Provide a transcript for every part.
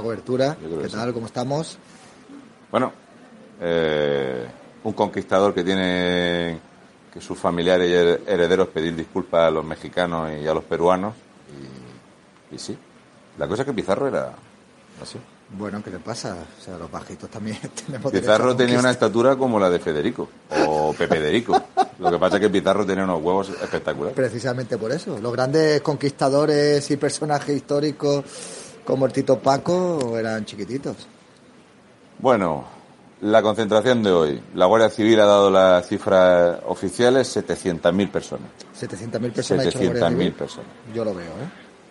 buena cobertura. ¿Qué tal? ¿Cómo estamos? Bueno, eh, un conquistador que tiene que sus familiares y her- herederos pedir disculpas a los mexicanos y a los peruanos. Y, y sí, la cosa es que Pizarro era así. Bueno, ¿qué le pasa? O sea, los bajitos también tenemos Pizarro tenía una estatura como la de Federico o Pepe Derico. Lo que pasa es que Pizarro tenía unos huevos espectaculares. Precisamente por eso. Los grandes conquistadores y personajes históricos como el Tito Paco eran chiquititos. Bueno, la concentración de hoy. La Guardia Civil ha dado las cifras oficiales, 700.000 personas. 700.000 personas. ha hecho la Guardia 700.000 Civil. personas. Yo lo veo, ¿eh?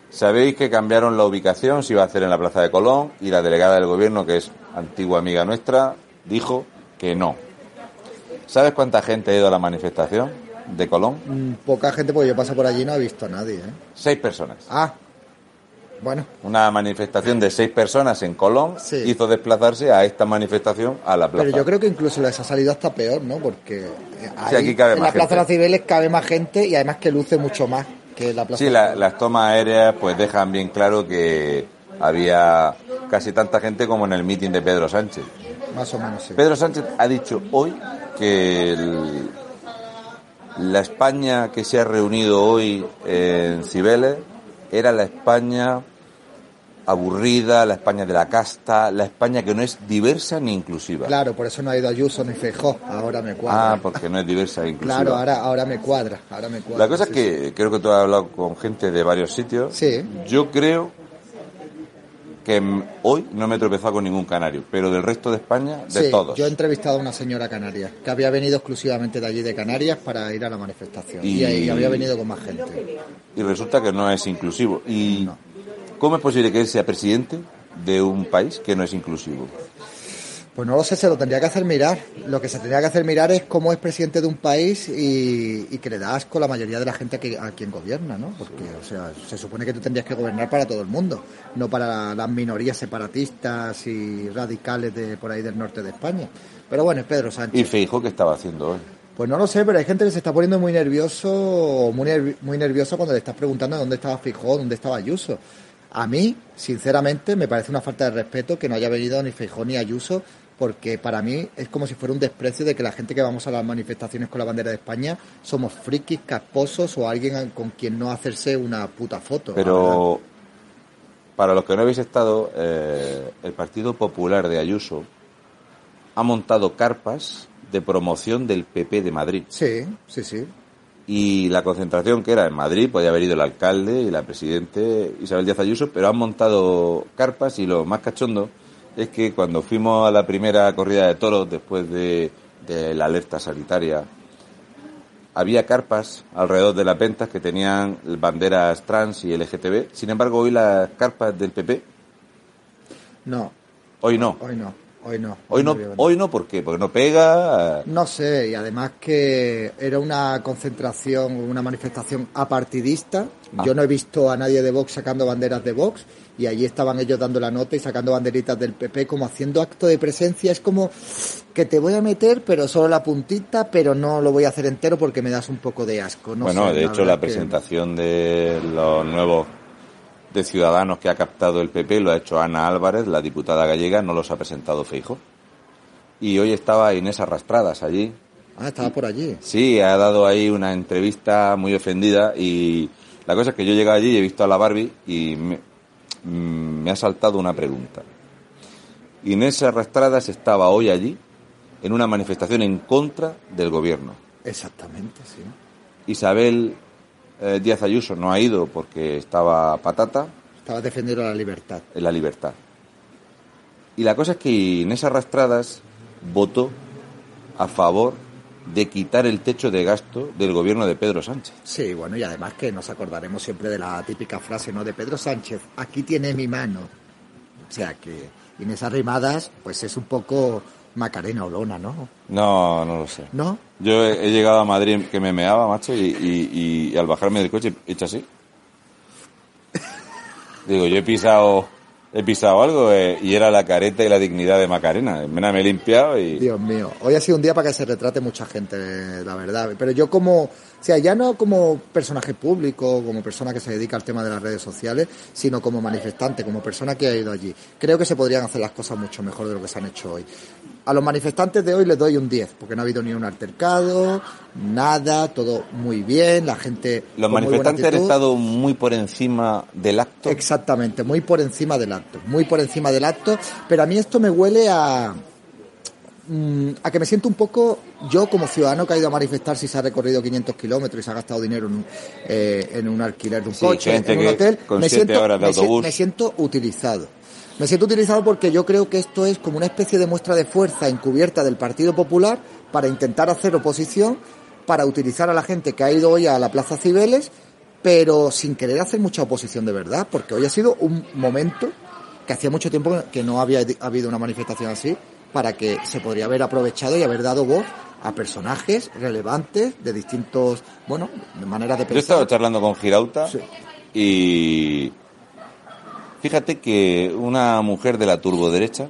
Sabéis que cambiaron la ubicación, se iba a hacer en la Plaza de Colón y la delegada del gobierno, que es antigua amiga nuestra, dijo que no. ¿Sabes cuánta gente ha ido a la manifestación de Colón? Mm, Poca gente, porque yo paso por allí y no he visto a nadie, ¿eh? Seis personas. Ah, bueno, Una manifestación de seis personas en Colón Sí. hizo desplazarse a esta manifestación a la plaza. pero yo creo que incluso les ha salido hasta peor, ¿no? Porque ahí, aquí cabe en más la Plaza de los Cibeles cabe más gente y además que luce mucho más que la Plaza Sí, de la- las tomas aéreas pues dejan bien claro que había casi tanta gente como en el mitin de Pedro Sánchez. Más o menos, sí. Pedro Sánchez ha dicho hoy que el- la España que se ha reunido hoy en Cibeles era la España aburrida, la España de la casta, la España que no es diversa ni inclusiva. Claro, por eso no ha ido Ayuso ni Feijó. Ahora me cuadra. Ah, porque no es diversa e inclusiva. claro, ahora, ahora me cuadra. Ahora me cuadra. La cosa es sí, que creo que tú has hablado con gente de varios sitios. Sí. Yo creo que hoy no me he tropezado con ningún canario, pero del resto de España, de Sí, todos. Yo he entrevistado a una señora canaria que había venido exclusivamente de allí de Canarias para ir a la manifestación. Y, Y- ahí había venido con más gente. Y resulta que no es inclusivo. ¿Y No. cómo es posible que él sea presidente de un país que no es inclusivo? Pues no lo sé, se lo tendría que hacer mirar. Lo que se tendría que hacer mirar es cómo es presidente de un país y, y que le da asco la mayoría de la gente que, a quien gobierna, ¿no? Porque, o sea, se supone que tú tendrías que gobernar para todo el mundo, no para las minorías separatistas y radicales de por ahí del norte de España. Pero bueno, es Pedro Sánchez. ¿Y Feijo qué estaba haciendo hoy? Pues no lo sé, pero hay gente que se está poniendo muy nervioso, muy, nervi- muy nervioso cuando le estás preguntando dónde estaba Fijó, dónde estaba Ayuso. A mí, sinceramente, me parece una falta de respeto que no haya venido ni Fijó ni Ayuso, porque para mí es como si fuera un desprecio de que la gente que vamos a las manifestaciones con la bandera de España somos frikis, casposos o alguien con quien no hacerse una puta foto. Pero para los que no habéis estado, eh, el Partido Popular de Ayuso ha montado carpas de promoción del PP de Madrid. Sí, sí, sí. Y la concentración que era en Madrid, podía haber ido el alcalde y la presidente Isabel Díaz Ayuso, pero han montado carpas y lo más cachondo es que cuando fuimos a la primera corrida de toros después de, de la alerta sanitaria, había carpas alrededor de las ventas que tenían banderas trans y LGTB. Sin embargo, hoy las carpas del PP, No, hoy no. hoy no. Hoy no. Hoy no, hoy no, ¿por qué? Porque no pega. No sé, y además que era una concentración, una manifestación apartidista. Ah. Yo no he visto a nadie de Vox sacando banderas de Vox y allí estaban ellos dando la nota y sacando banderitas del PP como haciendo acto de presencia. Es como que te voy a meter, pero solo la puntita, pero no lo voy a hacer entero porque me das un poco de asco. No bueno, sé, de hecho, la que- presentación de los nuevos de Ciudadanos que ha captado el PP lo ha hecho Ana Álvarez, la diputada gallega, no los ha presentado Feijo. Y hoy estaba Inés Arrastradas allí. Ah, estaba por allí. Sí, ha dado ahí una entrevista muy ofendida y la cosa es que yo he llegado allí y he visto a la Barbie y me, mm, me ha saltado una pregunta. Inés Arrastradas estaba hoy allí en una manifestación en contra del gobierno. Exactamente, sí. Isabel eh, Díaz Ayuso no ha ido porque estaba patata Estaba defendiendo la libertad. en la libertad. Y la cosa es que Inés Arrastradas votó a favor de quitar el techo de gasto del gobierno de Pedro Sánchez. Sí, bueno, y además que nos acordaremos siempre de la típica frase, ¿no? De Pedro Sánchez, aquí tiene mi mano. O sea que Inés Arrimadas, pues es un poco Macarena Olona, ¿no? No, no lo sé. ¿No? Yo he, he llegado a Madrid que me meaba, macho, y, y- y al bajarme del coche he hecho así. Digo, yo he pisado, he pisado algo eh, y era la careta y la dignidad de Macarena. Me me he limpiado y... Dios mío, hoy ha sido un día para que se retrate mucha gente, la verdad. Pero yo como, o sea, ya no como personaje público, como persona que se dedica al tema de las redes sociales, sino como manifestante, como persona que ha ido allí. Creo que se podrían hacer las cosas mucho mejor de lo que se han hecho hoy. A los manifestantes de hoy les doy un 10, porque no ha habido ni un altercado, nada, todo muy bien, la gente... Los con muy buena manifestantes han estado muy por encima del acto. Exactamente, muy por encima del acto, muy por encima del acto, pero a mí esto me huele a mm, a que me siento un poco, yo como ciudadano que ha ido a manifestar si se ha recorrido 500 kilómetros y se ha gastado dinero en un, eh, en un alquiler de un Sí, coche, en un hotel, me, siento, me me siento utilizado. Me siento utilizado porque yo creo que esto es como una especie de muestra de fuerza encubierta del Partido Popular para intentar hacer oposición, para utilizar a la gente que ha ido hoy a la Plaza Cibeles, pero sin querer hacer mucha oposición de verdad, porque hoy ha sido un momento que hacía mucho tiempo que no había habido una manifestación así, para que se podría haber aprovechado y haber dado voz a personajes relevantes de distintos, bueno, de maneras de Yo he estado pensar. charlando con Girauta Sí. y fíjate que una mujer de la turboderecha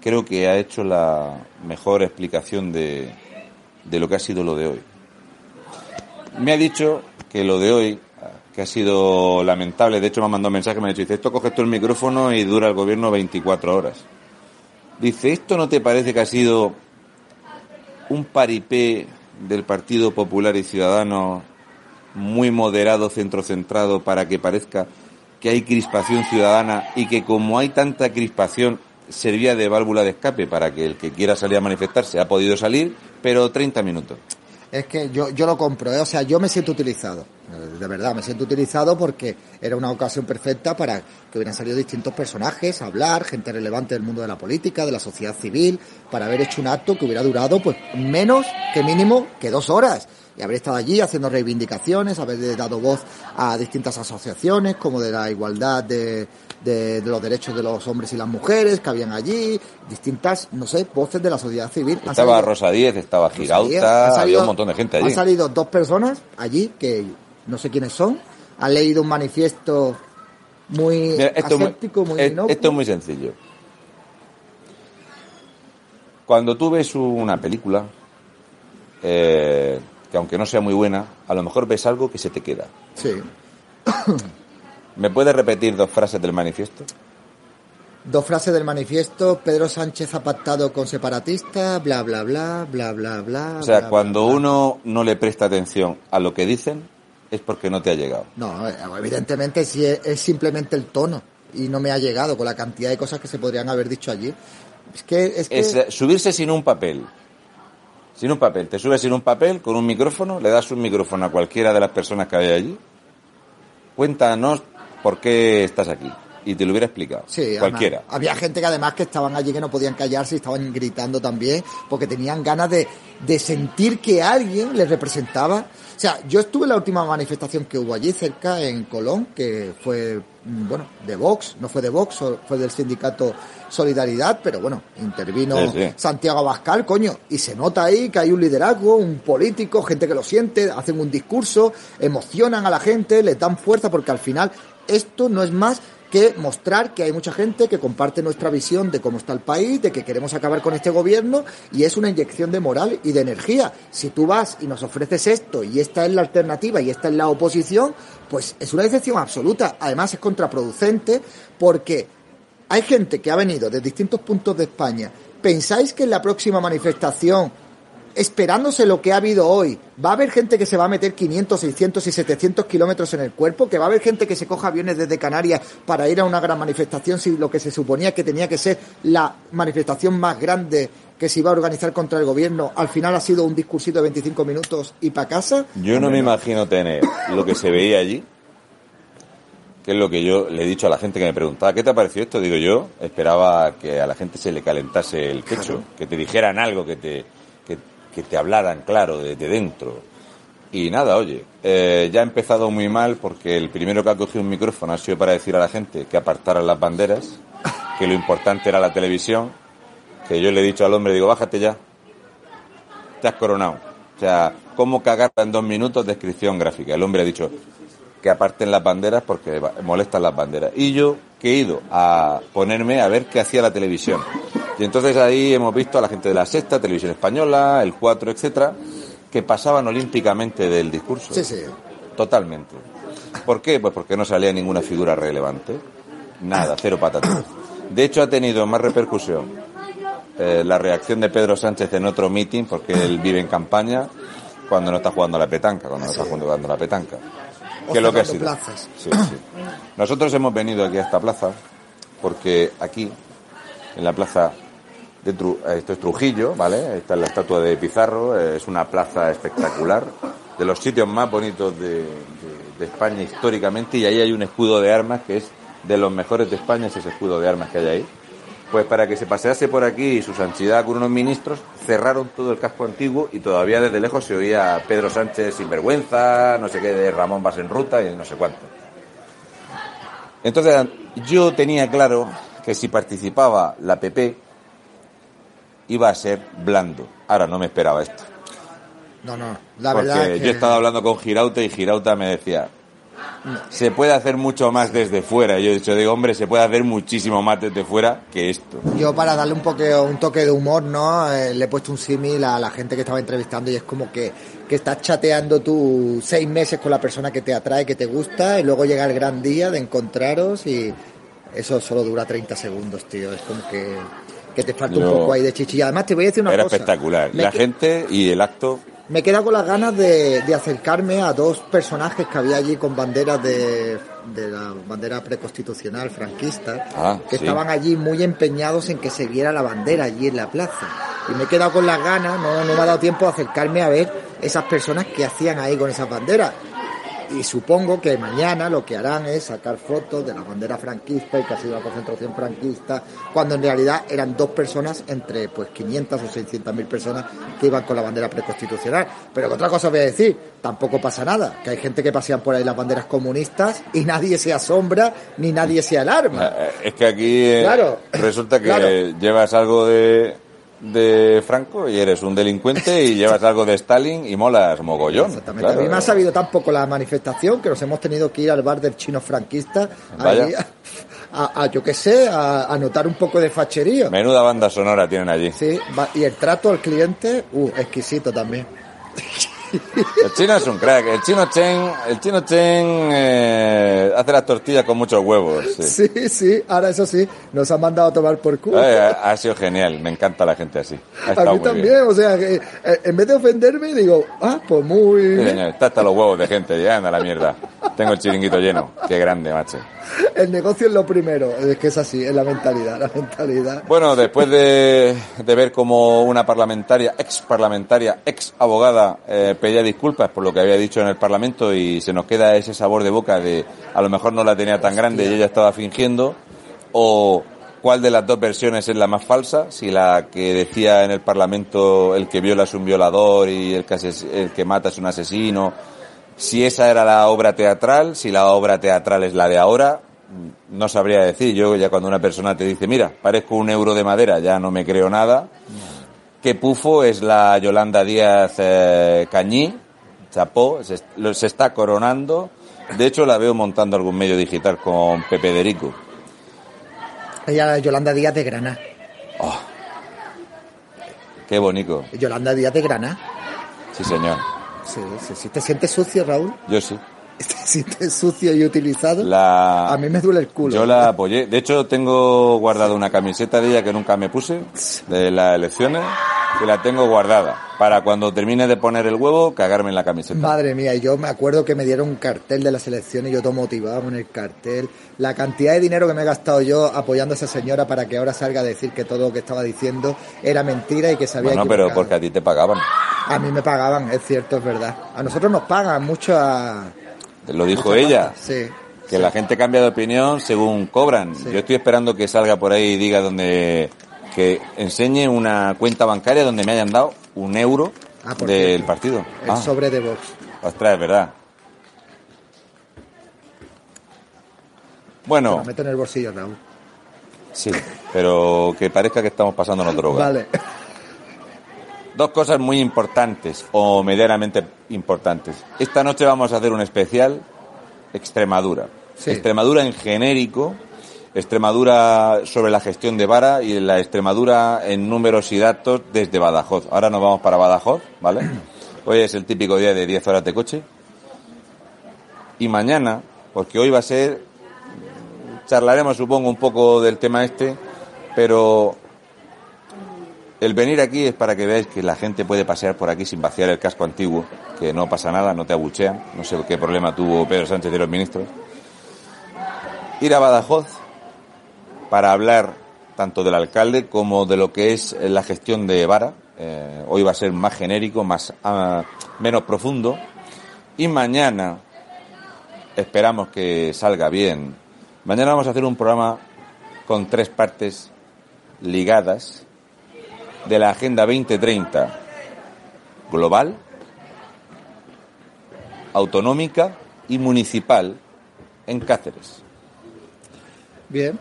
creo que ha hecho la mejor explicación de, de lo que ha sido lo de hoy. Me ha dicho que lo de hoy, que ha sido lamentable, de hecho me ha mandado un mensaje, me ha dicho, dice, esto coges tú el micrófono y dura el gobierno 24 horas. Dice, ¿esto no te parece que ha sido un paripé del Partido Popular y Ciudadanos muy moderado, centrocentrado, para que parezca que hay crispación ciudadana y que como hay tanta crispación servía de válvula de escape para que el que quiera salir a manifestarse ha podido salir, pero 30 minutos. Es que yo, yo lo compro, ¿eh? o sea, yo me siento utilizado, de verdad, me siento utilizado porque era una ocasión perfecta para que hubieran salido distintos personajes a hablar, gente relevante del mundo de la política, de la sociedad civil, para haber hecho un acto que hubiera durado pues menos que mínimo que dos horas. Y haber estado allí haciendo reivindicaciones, haber dado voz a distintas asociaciones como de la igualdad de, de, de los derechos de los hombres y las mujeres que habían allí, distintas, no sé, voces de la sociedad civil. Estaba salido- Rosa Díez, estaba Girauta, han salido- había un montón de gente allí. Han salido dos personas allí que no sé quiénes son. Han leído un manifiesto muy Mira, esto, muy- aséptico, muy es- esto es muy sencillo. Cuando tú ves una película, eh, que aunque no sea muy buena, a lo mejor ves algo que se te queda. Sí. ¿Me puedes repetir dos frases del manifiesto? Dos frases del manifiesto. Pedro Sánchez ha pactado con separatistas, bla, bla, bla, bla, bla, bla. O sea, bla, cuando bla, bla. uno no le presta atención a lo que dicen, es porque no te ha llegado. No, eh, evidentemente sí es, es simplemente el tono. Y no me ha llegado con la cantidad de cosas que se podrían haber dicho allí. Es que... Es que Es eh, subirse sin un papel. Sin un papel. Te subes sin un papel, con un micrófono, le das un micrófono a cualquiera de las personas que hay allí. Cuéntanos por qué estás aquí. Y te lo hubiera explicado. Sí, además, cualquiera. había gente que además que estaban allí que no podían callarse y estaban gritando también porque tenían ganas de, de sentir que alguien les representaba. O sea, yo estuve en la última manifestación que hubo allí cerca, en Colón, que fue, mm, bueno, de Vox, no fue de Vox, fue del sindicato Solidaridad, pero bueno, intervino Sí, sí. Santiago Abascal, coño, y se nota ahí que hay un liderazgo, un político, gente que lo siente, hacen un discurso, emocionan a la gente, les dan fuerza, porque al final esto no es más que mostrar que hay mucha gente que comparte nuestra visión de cómo está el país, de que queremos acabar con este gobierno y es una inyección de moral y de energía. Si tú vas y nos ofreces esto y esta es la alternativa y esta es la oposición, pues es una decepción absoluta. Además es contraproducente porque hay gente que ha venido de distintos puntos de España. ¿Pensáis que en la próxima manifestación, esperándose lo que ha habido hoy, va a haber gente que se va a meter 500, 600 y 700 kilómetros en el cuerpo? ¿Que va a haber gente que se coja aviones desde Canarias para ir a una gran manifestación si lo que se suponía que tenía que ser la manifestación más grande que se iba a organizar contra el gobierno, al final ha sido un discursito de 25 minutos y para casa? Yo no me imagino tener lo que se veía allí, que es lo que yo le he dicho a la gente que me preguntaba, ¿qué te ha parecido esto? Digo yo, esperaba que a la gente se le calentase el pecho, que te dijeran algo, que te, que, te hablaran claro desde dentro. Y nada, oye, eh, ya ha empezado muy mal porque el primero que ha cogido un micrófono ha sido para decir a la gente que apartaran las banderas, que lo importante era la televisión, que yo le he dicho al hombre, digo, bájate ya, te has coronado. O sea, ¿cómo cagarla en dos minutos? Descripción gráfica. El hombre ha dicho que aparten las banderas porque molestan las banderas. Y yo que he ido a ponerme a ver qué hacía la televisión. Y entonces ahí hemos visto a la gente de la Sexta, Televisión Española, el 4, etcétera, que pasaban olímpicamente del discurso. Sí, sí. Totalmente. ¿Por qué? Pues porque no salía ninguna figura relevante. Nada, cero patatas. De hecho, ha tenido más repercusión eh, la reacción de Pedro Sánchez en otro meeting, porque él vive en campaña, cuando no está jugando a la petanca, cuando no está jugando a la petanca. O Que es lo que ha sido. Sí, sí. Nosotros hemos venido aquí a esta plaza porque aquí, en la plaza de Tru- esto es Trujillo, ¿vale? Esta es la estatua de Pizarro, es una plaza espectacular, de los sitios más bonitos de, España históricamente, y ahí hay un escudo de armas que es de los mejores de España, es ese escudo de armas que hay ahí. Pues para que se pasease por aquí su santidad con unos ministros, cerraron todo el casco antiguo y todavía desde lejos se oía Pedro Sánchez sinvergüenza, no sé qué, de Ramón vas ruta y no sé cuánto. Entonces yo tenía claro que si participaba la PP iba a ser blando. Ahora no me esperaba esto. No, no, la porque verdad que... yo estaba hablando con Girauta y Girauta me decía, se puede hacer mucho más desde fuera. Y yo he dicho, digo, hombre, se puede hacer muchísimo más desde fuera que esto. Yo para darle un, poque, un toque de humor, ¿no? Eh, le he puesto un símil a la gente que estaba entrevistando y es como que, que estás chateando tú seis meses con la persona que te atrae, que te gusta y luego llega el gran día de encontraros y eso solo dura 30 segundos, tío. Es como que, que te falta un poco ahí de chichilla. Además te voy a decir una Era cosa. espectacular. Me La gente y el acto, me he quedado con las ganas de, de acercarme a dos personajes que había allí con banderas de, de la bandera preconstitucional franquista, Ah, que sí. estaban allí muy empeñados en que se viera la bandera allí en la plaza. Y me he quedado con las ganas, no, no me ha dado tiempo de acercarme a ver esas personas que hacían ahí con esas banderas. Y supongo que mañana lo que harán es sacar fotos de la bandera franquista y que ha sido la concentración franquista, cuando en realidad eran dos personas entre pues 500 o 600 mil personas que iban con la bandera preconstitucional. Pero que otra cosa os voy a decir, tampoco pasa nada, que hay gente que pasean por ahí las banderas comunistas y nadie se asombra ni nadie se alarma. eh, es que aquí eh, Claro. resulta que Claro. llevas algo de, de Franco y eres un delincuente y llevas algo de Stalin y molas mogollón. Exactamente. Claro. A mí me ha sabido tan poco la manifestación que nos hemos tenido que ir al bar del chino franquista ahí a, a- yo qué sé, a, a notar un poco de facherío. Menuda banda sonora tienen allí. Sí, y el trato al cliente, uh, exquisito también. El chino es un crack. El chino Chen, el chino Chen eh, hace las tortillas con muchos huevos. sí. Sí, sí, ahora eso sí, nos han mandado a tomar por culo. Eh, ha sido genial. Me encanta la gente así. Ha a mí también, bien. o sea, que eh, en vez de ofenderme, digo, ah, pues muy Sí, señor. Está hasta los huevos de gente. Ya anda la mierda. Tengo el chiringuito lleno. Qué grande, macho. El negocio es lo primero, es que es así, es la mentalidad, la mentalidad. Bueno, después de, de ver como una parlamentaria, ex parlamentaria, ex abogada, eh, pedía disculpas por lo que había dicho en el Parlamento y se nos queda ese sabor de boca de a lo mejor no la tenía tan grande y ella estaba fingiendo, o cuál de las dos versiones es la más falsa, si la que decía en el Parlamento el que viola es un violador y el que, ases- el que mata es un asesino, Si esa era la obra teatral, si la obra teatral es la de ahora, no sabría decir. Yo ya cuando una persona te dice, mira, parezco un euro de madera, ya no me creo nada. Que pufo es la Yolanda Díaz eh, Cañí, chapó, se, está coronando. De hecho, la veo montando algún medio digital con Pepe Derico. Ella Yolanda Díaz de Granada. Qué bonito. Yolanda Díaz de Granada. Sí, señor. Sí, sí, sí. ¿Te sientes sucio, Raúl? Yo sí. ¿Te sientes sucio y utilizado? La... A mí me duele el culo. Yo la apoyé. De hecho, tengo guardada una camiseta de ella que nunca me puse, de las elecciones, y la tengo guardada. Para cuando termine de poner el huevo, cagarme en la camiseta. Madre mía, y yo me acuerdo que me dieron un cartel de las elecciones y yo todo motivado con el cartel. La cantidad de dinero que me he gastado yo apoyando a esa señora para que ahora salga a decir que todo lo que estaba diciendo era mentira y que se había Bueno, pero porque a ti te pagaban. A mí me pagaban, es cierto, es verdad. A nosotros nos pagan mucho a... Lo dijo ella. Sí. Que la gente cambia de opinión según cobran. Sí. Yo estoy esperando que salga por ahí y diga donde que enseñe una cuenta bancaria donde me hayan dado un euro Ah, del cierto. partido. El Ah, sobre de Vox. ostras, es verdad. Bueno, Lo meto en el bolsillo, Raúl. sí, pero que parezca que estamos pasándonos droga. Vale. Dos cosas muy importantes o medianamente importantes. Esta noche vamos a hacer un especial Extremadura. Sí. Extremadura en genérico, Extremadura sobre la gestión de vara y la Extremadura en números y datos desde Badajoz. Ahora nos vamos para Badajoz, ¿vale? Hoy es el típico día de 10 horas de coche. Y mañana, porque hoy va a ser, charlaremos supongo un poco del tema este, pero el venir aquí es para que veáis que la gente puede pasear por aquí sin vaciar el casco antiguo, que no pasa nada, no te abuchean. No sé qué problema tuvo Pedro Sánchez y los ministros. Ir a Badajoz para hablar tanto del alcalde como de lo que es la gestión de Vara. Eh, hoy va a ser más genérico, más ah, menos profundo. Y mañana esperamos que salga bien. Mañana vamos a hacer un programa con tres partes ligadas de la Agenda 2030 global, autonómica y municipal en Cáceres. Bien.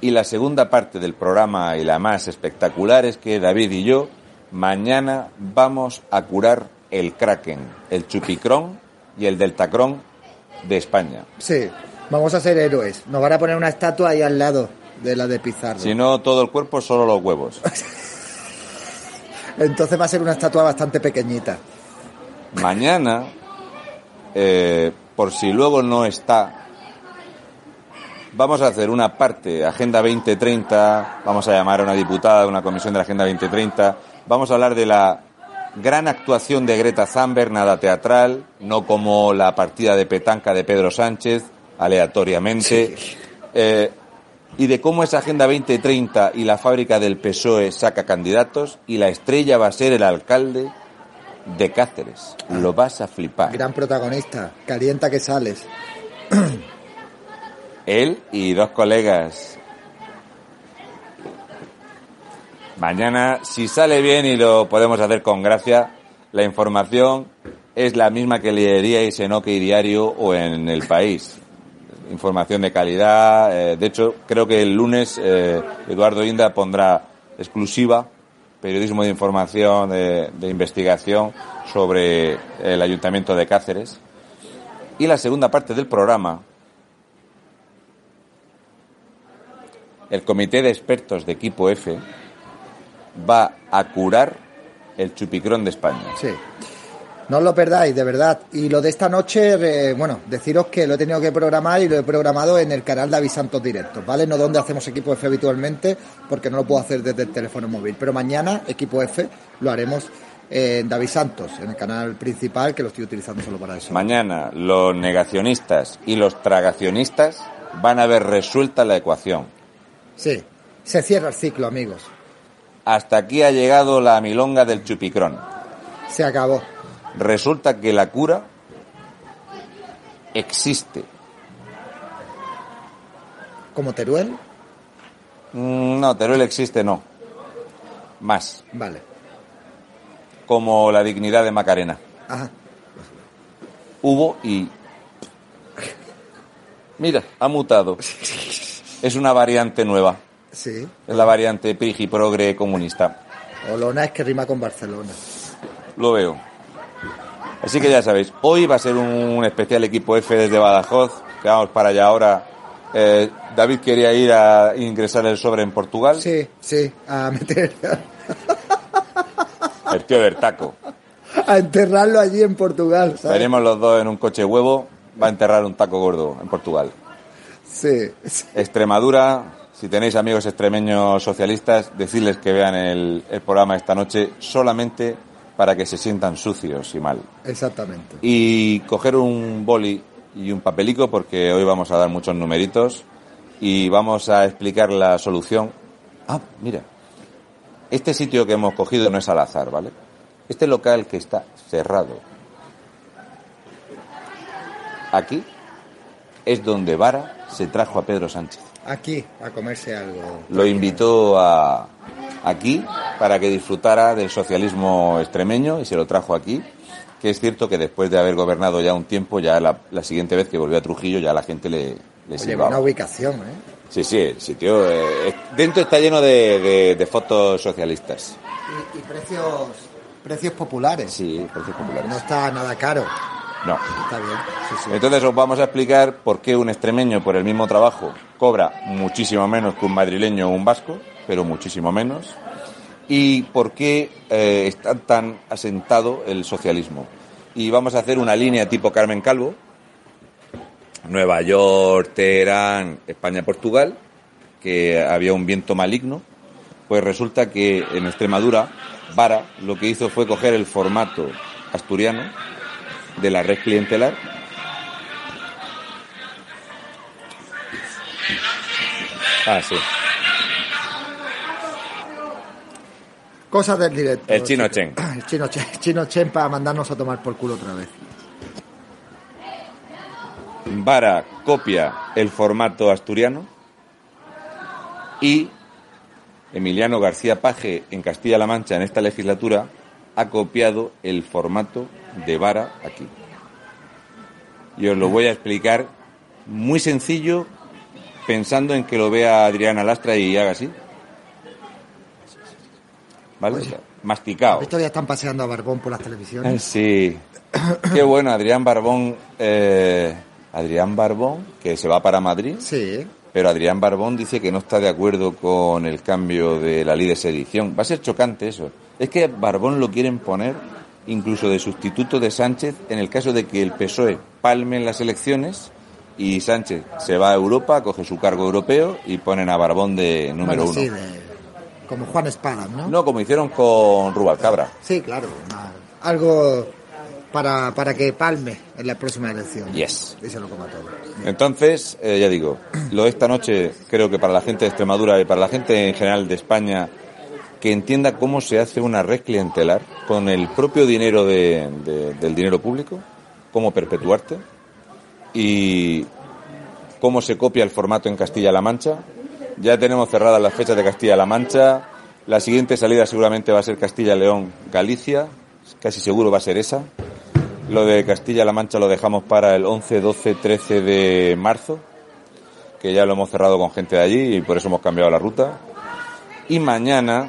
Y la segunda parte del programa y la más espectacular es que David y yo mañana vamos a curar el Kraken, el Chupicrón y el Deltacrón de España. Sí. Vamos a ser héroes. Nos van a poner una estatua ahí al lado de la de Pizarro. Si no todo el cuerpo, solo los huevos. Entonces va a ser una estatua bastante pequeñita. Mañana, eh, por si luego no está, vamos a hacer una parte, Agenda 2030, vamos a llamar a una diputada de una comisión de la Agenda 2030, vamos a hablar de la gran actuación de Greta Thunberg, nada teatral, no como la partida de petanca de Pedro Sánchez, aleatoriamente, eh, y de cómo esa Agenda 2030 y la fábrica del PSOE saca candidatos y la estrella va a ser el alcalde de Cáceres. Lo vas a flipar. Gran protagonista. Calienta que sales. Él y dos colegas. Mañana, si sale bien y lo podemos hacer con gracia, la información es la misma que leeríais en OK Diario o en El País. Información de calidad. eh, de hecho, creo que el lunes eh, Eduardo Inda pondrá exclusiva periodismo de información, de, de investigación sobre el Ayuntamiento de Cáceres. Y la segunda parte del programa el comité de expertos de equipo F va a curar el chupicrón de España. Sí. No os lo perdáis, de verdad. Y lo de esta noche, eh, bueno, deciros que lo he tenido que programar y lo he programado en el canal David Santos Directos, ¿vale? No donde hacemos equipo F habitualmente, porque no lo puedo hacer desde el teléfono móvil. Pero mañana, equipo F, lo haremos en David Santos, en el canal principal, que lo estoy utilizando solo para eso. Mañana los negacionistas y los tragacionistas van a ver resuelta la ecuación. Sí, se cierra el ciclo, amigos. Hasta aquí ha llegado la milonga del chupicrón. Se acabó. Resulta que la cura existe. ¿Como Teruel? Mm, No, Teruel existe, no. Más. Vale. Como la dignidad de Macarena. Ajá. hubo y... Mira, ha mutado. Es una variante nueva. Sí. Es la variante Prigi Progre comunista. Olona es que rima con Barcelona. Lo veo. Así que ya sabéis, hoy va a ser un especial equipo F desde Badajoz, que vamos para allá ahora. Eh, David quería ir a ingresar el sobre en Portugal, Sí, sí, a meter, el tío del taco. a enterrarlo allí en Portugal, ¿sabes? Venimos los dos en un coche huevo, va a enterrar un taco gordo en Portugal. Sí, sí. Extremadura, si tenéis amigos extremeños socialistas, decirles que vean el, el programa esta noche solamente para que se sientan sucios y mal. exactamente. y coger un boli y un papelico porque hoy vamos a dar muchos numeritos y vamos a explicar la solución. Ah, mira, este sitio que hemos cogido no es al azar, ¿vale? Este local que está cerrado aquí es donde Vara se trajo a Pedro Sánchez. Aquí, a comerse algo. Lo invitó a aquí para que disfrutara del socialismo extremeño y se lo trajo aquí. Que es cierto que después de haber gobernado ya un tiempo, ya la, la siguiente vez que volvió a Trujillo, ya la gente le, le Oye, buena ubicación, ¿eh? Sí, sí, el sitio. eh, dentro está lleno de, de- de fotos socialistas. Y, y precios, precios populares. Sí, precios populares. No está nada caro. No. Está bien. Sí, sí. Entonces os vamos a explicar por qué un extremeño por el mismo trabajo cobra muchísimo menos que un madrileño o un vasco, pero muchísimo menos, y por qué eh, está tan asentado el socialismo. Y vamos a hacer una línea tipo Carmen Calvo, Nueva York, Teherán, España, Portugal, que había un viento maligno, pues resulta que en Extremadura, Vara lo que hizo fue coger el formato asturiano de la red clientelar Ah, sí. Cosas del directo. El chino Chen. El chino Chen, el chino Chen para mandarnos a tomar por culo otra vez. Vara copia el formato asturiano y Emiliano García Paje en Castilla-La Mancha en esta legislatura ha copiado el formato de Vara aquí. Y os lo voy a explicar muy sencillo pensando en que lo vea Adriana Lastra y haga así. ¿Vale? Masticado. Estos ya están paseando a Barbón por las Eh, televisiones. Sí. Qué bueno, Adrián Barbón. eh, Adrián Barbón, que se va para Madrid, Sí. pero Adrián Barbón dice que no está de acuerdo con el cambio de la ley de sedición. Va a ser chocante eso. Es que Barbón lo quieren poner incluso de sustituto de Sánchez en el caso de que el PSOE palme en las elecciones y Sánchez se va a Europa, coge su cargo europeo y ponen a Barbón de número Bueno, uno. sí, de- como Juan Espada, ¿no? No, como hicieron con Rubalcabra. Sí, claro. algo para, para que palme en la próxima elección. Yes. Y se lo coma todo. Entonces, eh, ya digo, lo de esta noche creo que para la gente de Extremadura y para la gente en general de España que entienda cómo se hace una red clientelar con el propio dinero de- de- del dinero público, cómo perpetuarte y cómo se copia el formato en Castilla-La Mancha. Ya tenemos cerradas las fechas de Castilla-La Mancha. La siguiente salida seguramente va a ser Castilla-León, Galicia. Casi seguro va a ser esa. Lo de Castilla-La Mancha lo dejamos para el 11, 12, 13 de marzo, que ya lo hemos cerrado con gente de allí y por eso hemos cambiado la ruta. Y mañana,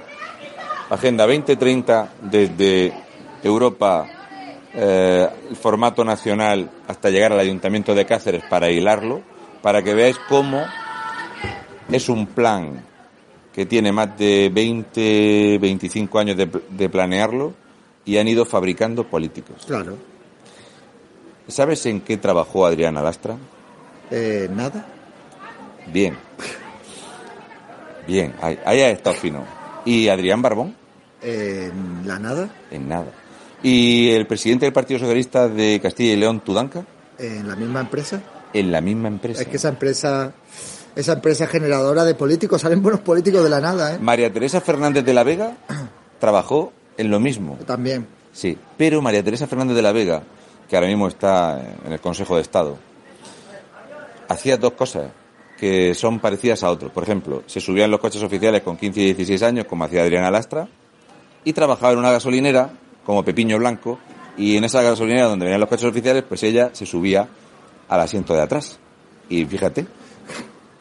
Agenda 2030, desde Europa, eh, formato nacional, hasta llegar al Ayuntamiento de Cáceres para hilarlo, para que veáis cómo es un plan que tiene más de 20, 25 años de, de planearlo y han ido fabricando políticos. Claro. ¿Sabes en qué trabajó Adriana Lastra? Eh, Nada. Bien. Bien, ahí, ahí ha estado fino. ¿Y Adrián Barbón? Eh, la nada. En nada. ¿Y el presidente del Partido Socialista de Castilla y León, Tudanca? En la misma empresa. En la misma empresa. Es que esa empresa, esa empresa generadora de políticos, salen buenos políticos de la nada, ¿eh? María Teresa Fernández de la Vega trabajó en lo mismo. También. Sí, pero María Teresa Fernández de la Vega, que ahora mismo está en el Consejo de Estado, hacía dos cosas que son parecidas a otros. Por ejemplo, se subía en los coches oficiales con 15 y 16 años, como hacía Adriana Lastra, y trabajaba en una gasolinera como Pepiño Blanco Y en esa gasolinera donde venían los coches oficiales, pues ella se subía al asiento de atrás. Y fíjate,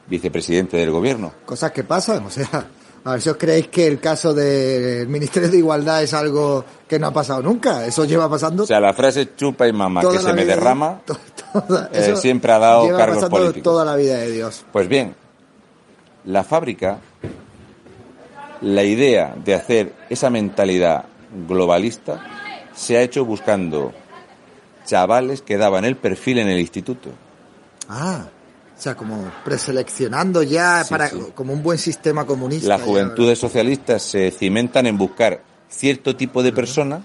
vicepresidente del gobierno. Cosas que pasan, o sea, a ver si os creéis que el caso del Ministerio de Igualdad es algo que no ha pasado nunca. Eso lleva pasando O sea, la frase chupa y mamá que se me de- derrama, toda- eh, siempre ha dado lleva cargos pasando políticos. toda la vida de Dios. Pues bien, la fábrica, la idea de hacer esa mentalidad globalista se ha hecho buscando chavales que daban el perfil en el instituto. Ah, o sea, como preseleccionando ya Sí, para sí. como un buen sistema comunista. Las juventudes socialistas se cimentan en buscar cierto tipo de persona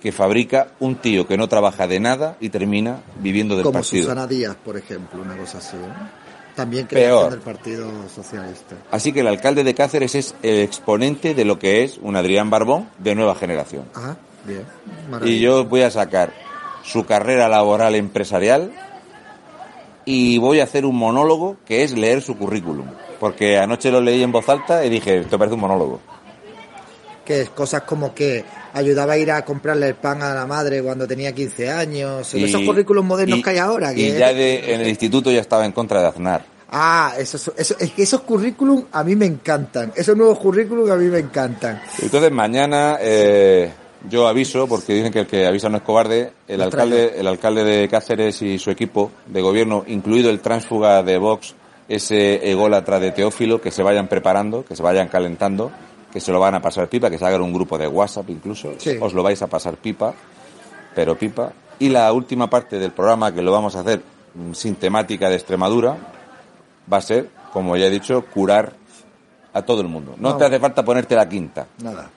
que fabrica un tío que no trabaja de nada y termina viviendo del como partido. Susana Díaz, por ejemplo, una cosa así. ¿no? También creación del Partido Socialista. Así que el alcalde de Cáceres es el exponente de lo que es un Adrián Barbón de nueva generación. Ah, bien. Y yo voy a sacar su carrera laboral empresarial y voy a hacer un monólogo que es leer su currículum. Porque anoche lo leí en voz alta y dije, esto parece un monólogo. Que es cosas como que ayudaba a ir a comprarle el pan a la madre cuando tenía 15 años. Y- esos currículos modernos y- que hay ahora. Y Que ya de- en el instituto ya estaba en contra de Aznar. Ah, esos, eso, es que esos currículum a mí me encantan. Esos nuevos currículum a mí me encantan. Entonces mañana eh, yo aviso, porque dicen que el que avisa no es cobarde, el alcalde, el alcalde de Cáceres y su equipo de gobierno, incluido el tránsfuga de Vox, ese ególatra de Teófilo, que se vayan preparando, que se vayan calentando, que se lo van a pasar pipa, que se hagan un grupo de WhatsApp incluso, Sí. os lo vais a pasar pipa, pero pipa. Y la última parte del programa, que lo vamos a hacer mm, sin temática de Extremadura, va a ser, como ya he dicho, curar a todo el mundo. No No. te hace falta ponerte la quinta. Nada.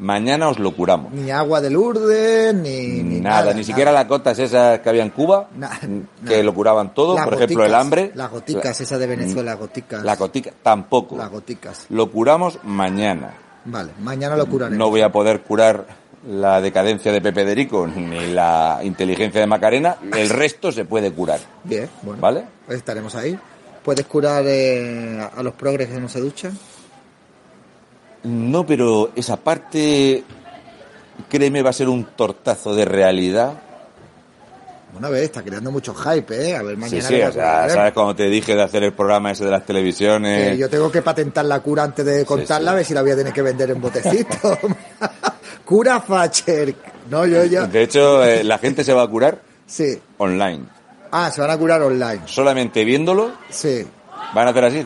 Mañana os lo curamos. Ni agua de Lourdes, ni, ni nada, ni siquiera las gotas esas que había en Cuba, Na- que nada. lo curaban todo, Las por ejemplo el goticas, hambre. Las goticas, esa de Venezuela, goticas. La gotica, tampoco. Las goticas. Lo curamos mañana. Vale, mañana lo curaremos. No voy a poder curar la decadencia de Pepe Derico ni la inteligencia de Macarena, el resto se puede curar. Bien, bueno. ¿Vale? Pues estaremos ahí. ¿Puedes curar eh, a los progres que no se duchan? No, pero esa parte, créeme, va a ser un tortazo de realidad. Bueno, a ver, está creando mucho hype, ¿eh? A ver, mañana... Sí, sí, o sea, ¿sabes cuando te dije de hacer el programa ese de las televisiones? Que yo tengo que patentar la cura antes de contarla, sí. a ver si la voy a tener que vender en botecito. cura Facher. No, yo ya... De hecho, eh, la gente se va a curar Sí. online. Ah, se van a curar online. Solamente viéndolo, Sí. van a hacer así.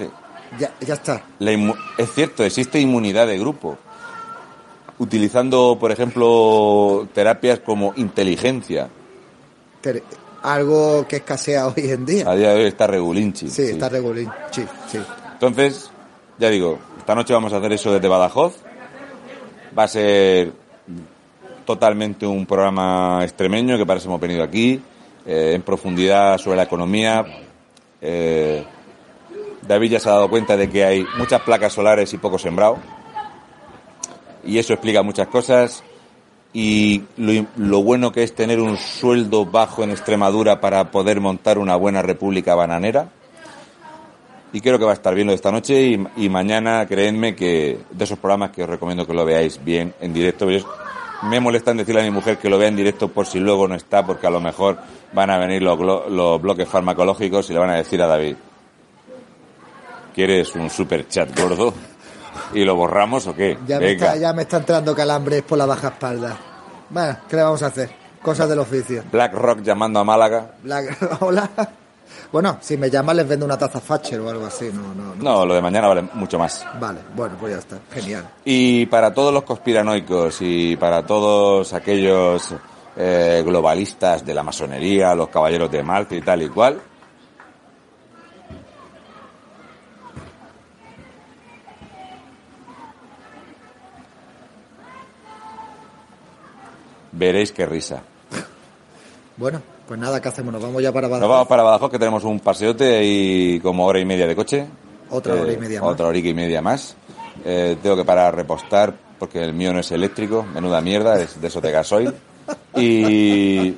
Ya, ya está. la es cierto, existe inmunidad de grupo. Utilizando, por ejemplo, terapias como inteligencia. Algo que escasea hoy en día. A día de hoy está regulinchi. Sí, está regulín. Sí, sí. Entonces, ya digo, esta noche vamos a hacer eso desde Badajoz. Va a ser totalmente un programa extremeño que para eso hemos venido aquí, eh, en profundidad sobre la economía. Eh, David ya se ha dado cuenta de que hay muchas placas solares y poco sembrado. Y eso explica muchas cosas. Y lo, bueno que es tener un sueldo bajo en Extremadura para poder montar una buena república bananera. Y creo que va a estar bien lo de esta noche y, mañana, créenme que de esos programas que os recomiendo que lo veáis bien en directo. Me molesta en decirle a mi mujer que lo vea en directo por si luego no está, porque a lo mejor van a venir los, los bloques farmacológicos y le van a decir a David, ¿quieres un super chat gordo? ¿Y lo borramos o qué? Ya me, está, ya me está entrando calambres por la baja espalda. Bueno, ¿qué le vamos a hacer? Cosas del oficio. Black Rock llamando a Málaga. La- Hola. Bueno, si me llaman les vendo una taza Fatcher o algo así. No, no, no. No, lo de mañana vale mucho más. Vale, bueno, pues ya está. Genial. Y para todos los conspiranoicos y para todos aquellos eh, globalistas de la masonería, los caballeros de Marte y tal y cual, veréis qué risa. Bueno, pues nada, ¿qué hacemos? Nos vamos ya para Nos Badajoz. vamos para Badajoz que tenemos un paseote y como hora y media de coche. Otra hora y media más. Otra hora y media más. Eh, tengo que parar a repostar porque el mío no es eléctrico, menuda mierda, es de esos de gasoil. Y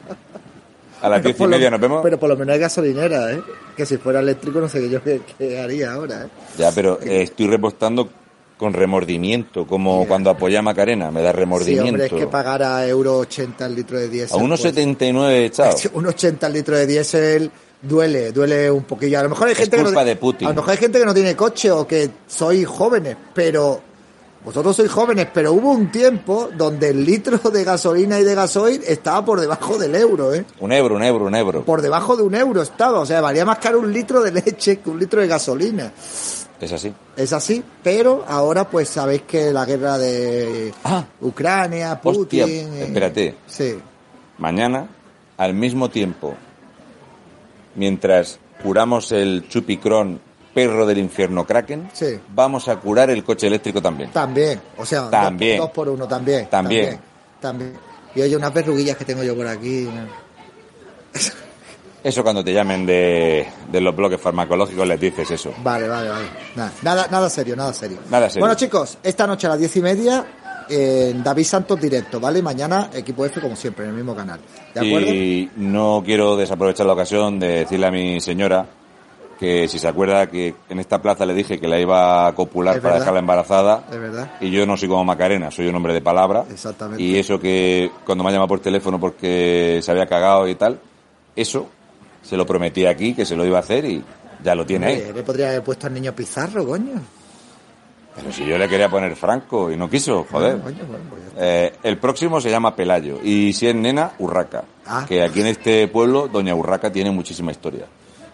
a las diez y lo- media nos vemos. Pero por lo menos hay gasolinera, ¿eh? Que si fuera eléctrico no sé qué yo qué, qué haría ahora, ¿eh? Ya, pero eh, estoy repostando con remordimiento, como Yeah. cuando apoyé a Macarena, me da Sí, remordimiento. hombre, es que pagar a euro 80 el litro de diésel. a unos pues, 79 echados. Un 80 el litro de diésel duele, duele un poquillo. A lo mejor hay Es gente que no, de Putin. A lo mejor hay gente que no tiene coche o que sois jóvenes, pero vosotros sois jóvenes, pero hubo un tiempo donde el litro de gasolina y de gasoil estaba por debajo del euro, ¿eh? Un euro, un euro, un euro. Por debajo de un euro estaba, o sea, valía más caro un litro de leche que un litro de gasolina. Es así. Es así, pero ahora pues sabéis que la guerra de Ah. Ucrania, Putin... Hostia, eh, espérate. Sí, Mañana, al mismo tiempo, mientras curamos el chupicrón perro del infierno Kraken, Sí. vamos a curar el coche eléctrico también. También, o sea, dos- También. Dos, por uno también. También. También. Y oye, unas verruguillas que tengo yo por aquí. Eso cuando te llamen de, de los bloques farmacológicos les dices eso. Vale, vale, vale. Nada, nada, nada serio, nada serio. Nada serio. Bueno, chicos, esta noche a las diez y media en David Santos directo, ¿vale? Mañana equipo F como siempre, en el mismo canal. ¿De acuerdo? Y no quiero desaprovechar la ocasión de decirle a mi señora que si se acuerda que en esta plaza le dije que la iba a copular Es para verdad. dejarla embarazada. Es verdad. Y yo no soy como Macarena, soy un hombre de palabra. Exactamente. Y eso que cuando me ha llamado por teléfono porque se había cagado y tal, eso se lo prometí aquí que se lo iba a hacer y ya lo tiene ahí. Le podría haber puesto al niño Pizarro, coño. Pero si yo le quería poner Franco y no quiso, joder. Coño, bueno, pues. Eh, el próximo se llama Pelayo y si es nena, Urraca. Ah. Que aquí en este pueblo, Doña Urraca tiene muchísima historia.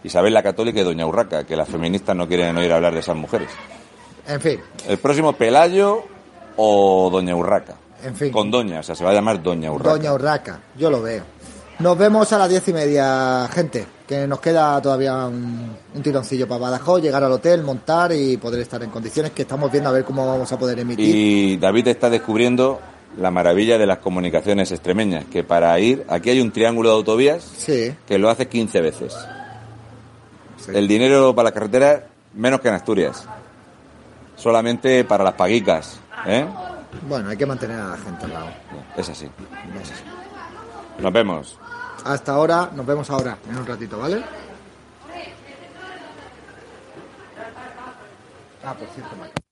Isabel la Católica y Doña Urraca, que las feministas no quieren oír hablar de esas mujeres. En fin, El próximo Pelayo o Doña Urraca. En fin. Con Doña, o sea, se va a llamar Doña Urraca. Doña Urraca, yo lo veo. Nos vemos a las diez y media, gente, que nos queda todavía un, un tironcillo para Badajoz, llegar al hotel, montar y poder estar en condiciones que estamos viendo a ver cómo vamos a poder emitir. Y David está descubriendo la maravilla de las comunicaciones extremeñas, que para ir, aquí hay un triángulo de autovías Sí, que lo hace 15 veces. sí. El dinero para la carretera, menos que en Asturias. Solamente para las paguicas, ¿eh? Bueno, hay que mantener a la gente al lado. Es así. Es así. Nos vemos. Hasta ahora, nos vemos ahora, en un ratito, ¿vale? Ah, por cierto.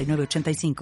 906985.